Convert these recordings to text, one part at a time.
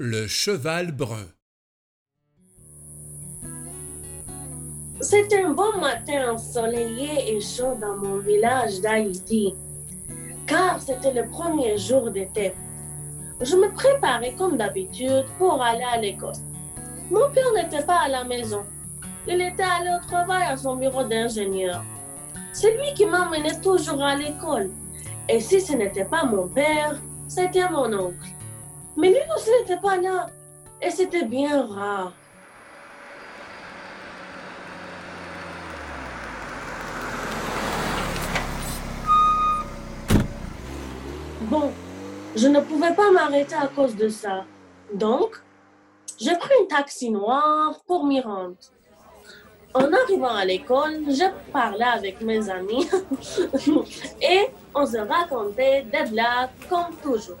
Le cheval brun. C'était un bon matin ensoleillé et chaud dans mon village d'Haïti, car c'était le premier jour d'été. Je me préparais comme d'habitude pour aller à l'école. Mon père n'était pas à la maison. Il était allé au travail à son bureau d'ingénieur. C'est lui qui m'emmenait toujours à l'école. Et si ce n'était pas mon père, c'était mon oncle. Mais lui aussi n'était pas là. Et c'était bien rare. Bon, je ne pouvais pas m'arrêter à cause de ça. Donc, j'ai pris un taxi noir pour m'y rendre. En arrivant à l'école, je parlais avec mes amis et on se racontait des blagues comme toujours.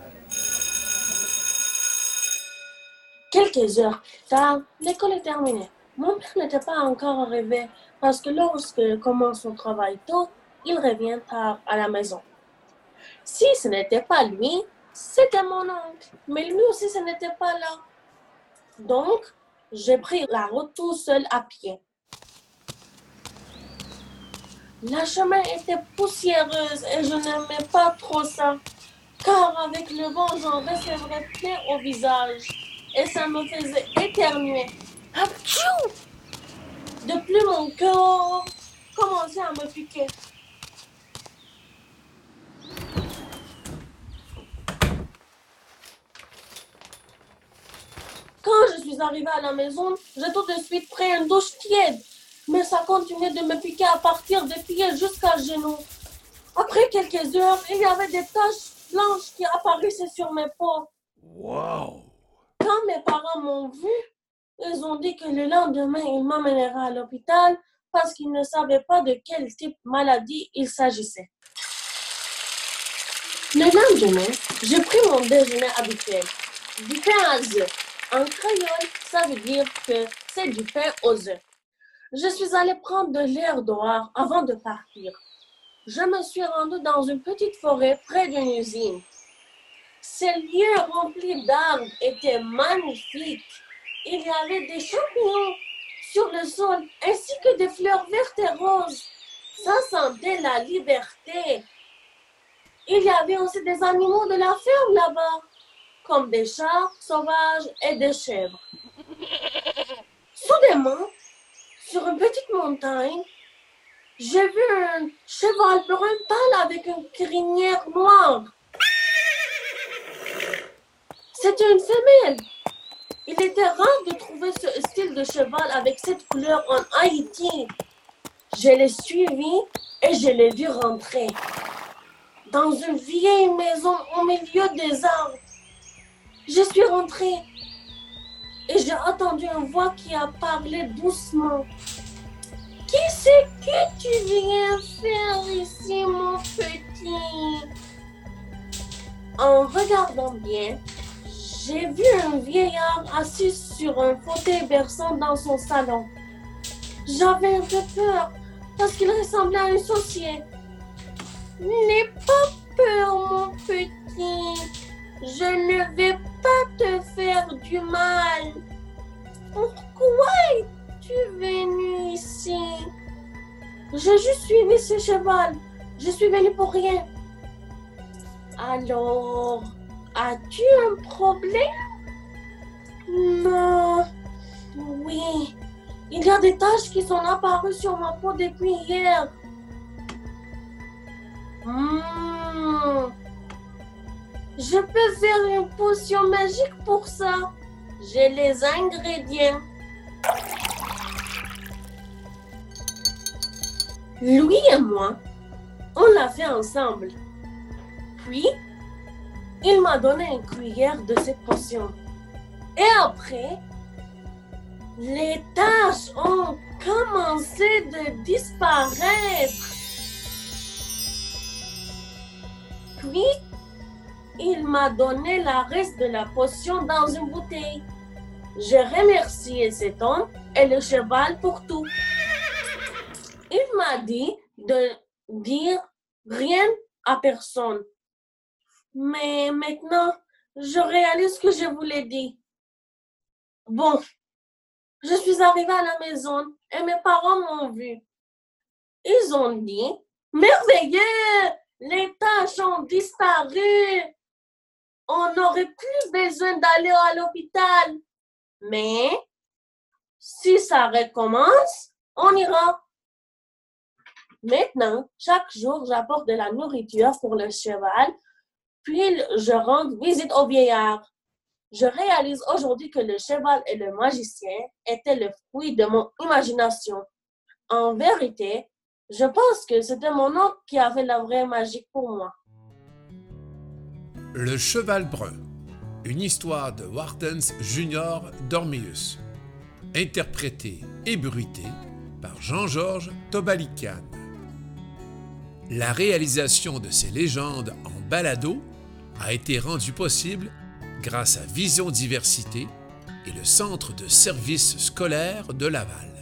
Quelques heures tard, l'école est terminée. Mon père n'était pas encore arrivé parce que lorsque commence son travail tôt, il revient tard à la maison. Si ce n'était pas lui, c'était mon oncle. Mais lui aussi, ce n'était pas là. Donc, j'ai pris la route tout seul à pied. La chemin était poussiéreuse et je n'aimais pas trop ça, car avec le vent, j'en recevrais plein au visage et ça me faisait éternuer. De plus, mon cœur commençait à me piquer. Quand je suis arrivée à la maison, j'ai tout de suite pris une douche tiède. Mais ça continuait de me piquer à partir des pieds jusqu'à genoux. Après quelques heures, il y avait des taches blanches qui apparaissaient sur mes peaux. Wow! Quand mes parents m'ont vu, ils ont dit que le lendemain, ils m'amèneraient à l'hôpital parce qu'ils ne savaient pas de quel type de maladie il s'agissait. Le lendemain, j'ai pris mon déjeuner habituel, du pain à œufs. En créole, ça veut dire que c'est du pain aux œufs. Je suis allée prendre de l'air dehors avant de partir. Je me suis rendue dans une petite forêt près d'une usine. Ce lieu rempli d'arbres était magnifique. Il y avait des champignons sur le sol ainsi que des fleurs vertes et roses. Ça sentait la liberté. Il y avait aussi des animaux de la ferme là-bas, comme des chats sauvages et des chèvres. Soudainement, sur une petite montagne, j'ai vu un cheval brun pâle avec une crinière noire. C'était une femelle. Il était rare de trouver ce style de cheval avec cette couleur en Haïti. Je l'ai suivi et je l'ai vu rentrer dans une vieille maison au milieu des arbres. Je suis rentrée et j'ai entendu une voix qui a parlé doucement. C'est que tu viens faire ici, mon petit? En regardant bien, j'ai vu un vieillard assis sur un fauteuil berçant dans son salon. J'avais un peu peur parce qu'il ressemblait à un sorcier. N'aie pas peur, mon petit. Je ne vais pas te faire du mal. Pourquoi es-tu venu ici? J'ai juste suivi ce cheval. Je suis venu pour rien. Alors, as-tu un problème? Non. Oui. Il y a des taches qui sont apparues sur ma peau depuis hier. Hmm. Je peux faire une potion magique pour ça. J'ai les ingrédients. Louis et moi, on l'a fait ensemble. Puis, il m'a donné une cuillère de cette potion. Et après, les taches ont commencé de disparaître. Puis, il m'a donné la reste de la potion dans une bouteille. J'ai remercié cet homme et le cheval pour tout. Il m'a dit de dire rien à personne. Mais maintenant, je réalise ce que je voulais dire. Bon, je suis arrivée à la maison et mes parents m'ont vu. Ils ont dit, merveilleux, les tâches ont disparu. On n'aurait plus besoin d'aller à l'hôpital. Mais si ça recommence, on ira. Maintenant, chaque jour, j'apporte de la nourriture pour le cheval, puis je rends visite au vieillard. Je réalise aujourd'hui que le cheval et le magicien étaient le fruit de mon imagination. En vérité, je pense que c'était mon oncle qui avait la vraie magie pour moi. Le cheval brun. Une histoire de Wartens Junior Dormius. Interprété et bruité par Jean-Georges Tobalican. La réalisation de ces légendes en balado a été rendue possible grâce à Vision Diversité et le Centre de services scolaires de Laval.